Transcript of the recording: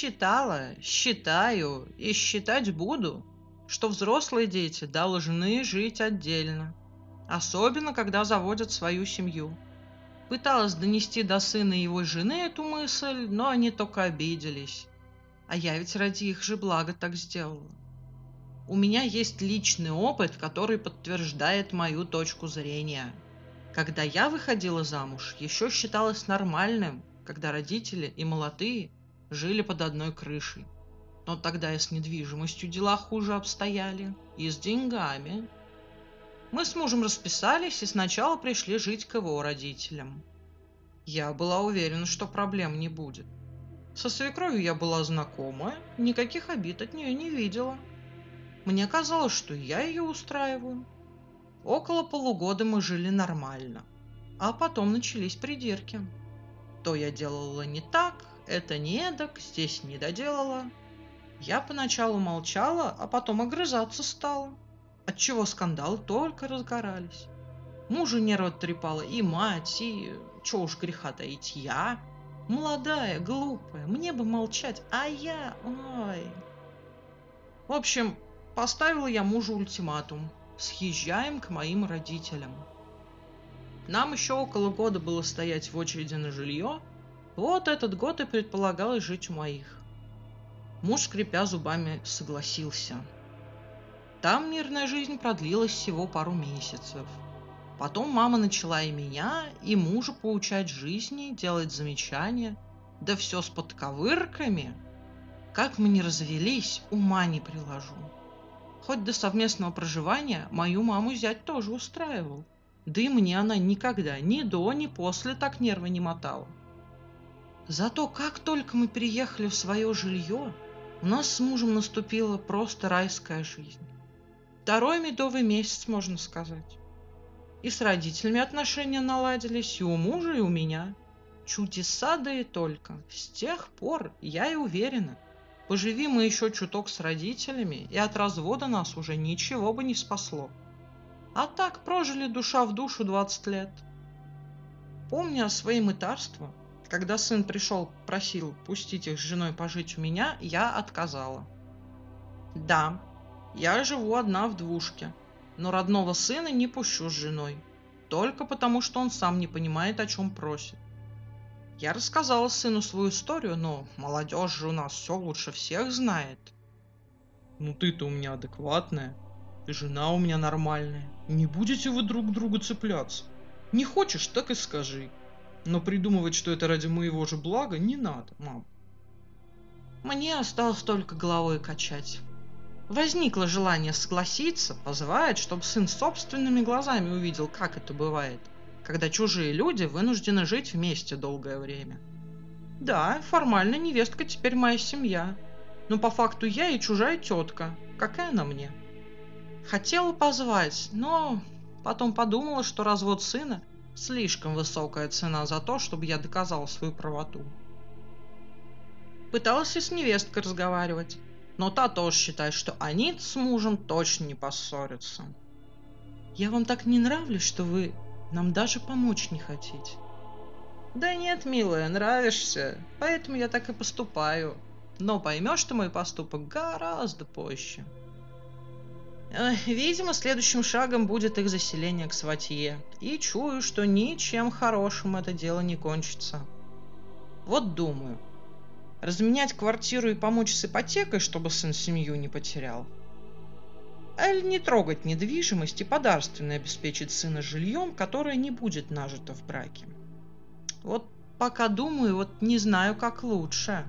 считала, считаю и считать буду, что взрослые дети должны жить отдельно, особенно когда заводят свою семью. Пыталась донести до сына и его жены эту мысль, но они только обиделись. А я ведь ради их же блага так сделала. У меня есть личный опыт, который подтверждает мою точку зрения. Когда я выходила замуж, еще считалось нормальным, когда родители и молодые жили под одной крышей. Но тогда и с недвижимостью дела хуже обстояли, и с деньгами. Мы с мужем расписались и сначала пришли жить к его родителям. Я была уверена, что проблем не будет. Со свекровью я была знакома, никаких обид от нее не видела. Мне казалось, что я ее устраиваю. Около полугода мы жили нормально, а потом начались придирки. То я делала не так, это не эдак, здесь не доделала. Я поначалу молчала, а потом огрызаться стала, отчего скандалы только разгорались. Мужу нервы трепала и мать, и, чего уж греха таить, я. Молодая, глупая, мне бы молчать, а я, ой. В общем, Поставила я мужу ультиматум. Съезжаем к моим родителям. Нам еще около года было стоять в очереди на жилье. Вот этот год и предполагалось жить у моих. Муж, скрипя зубами, согласился. Там мирная жизнь продлилась всего пару месяцев. Потом мама начала и меня, и мужа поучать жизни, делать замечания. Да все с подковырками. Как мы не развелись, ума не приложу. Хоть до совместного проживания мою маму зять тоже устраивал. Да и мне она никогда, ни до, ни после так нервы не мотала. Зато как только мы переехали в свое жилье, у нас с мужем наступила просто райская жизнь. Второй медовый месяц, можно сказать. И с родителями отношения наладились, и у мужа, и у меня. Чудеса да и только. С тех пор я и уверена – Поживи мы еще чуток с родителями, и от развода нас уже ничего бы не спасло. А так прожили душа в душу 20 лет. Помня свои мытарства, когда сын пришел, просил пустить их с женой пожить у меня, я отказала. Да, я живу одна в двушке, но родного сына не пущу с женой, только потому что он сам не понимает, о чем просит. Я рассказала сыну свою историю, но молодежь же у нас все лучше всех знает. Ну ты-то у меня адекватная, и жена у меня нормальная. Не будете вы друг другу цепляться. Не хочешь, так и скажи. Но придумывать, что это ради моего же блага, не надо, мам. Мне осталось только головой качать. Возникло желание согласиться, позвать, чтобы сын собственными глазами увидел, как это бывает – когда чужие люди вынуждены жить вместе долгое время. Да, формально невестка теперь моя семья, но по факту я и чужая тетка. Какая она мне? Хотела позвать, но потом подумала, что развод сына – слишком высокая цена за то, чтобы я доказала свою правоту. Пыталась и с невесткой разговаривать, но та тоже считает, что они с мужем точно не поссорятся. «Я вам так не нравлюсь, что вы нам даже помочь не хотите. Да нет, милая, нравишься, поэтому я так и поступаю. Но поймешь ты мой поступок гораздо позже. Видимо, следующим шагом будет их заселение к сватье. И чую, что ничем хорошим это дело не кончится. Вот думаю, разменять квартиру и помочь с ипотекой, чтобы сын семью не потерял – Эль не трогать недвижимость и подарственно обеспечить сына жильем, которое не будет нажито в браке. Вот пока думаю, вот не знаю, как лучше.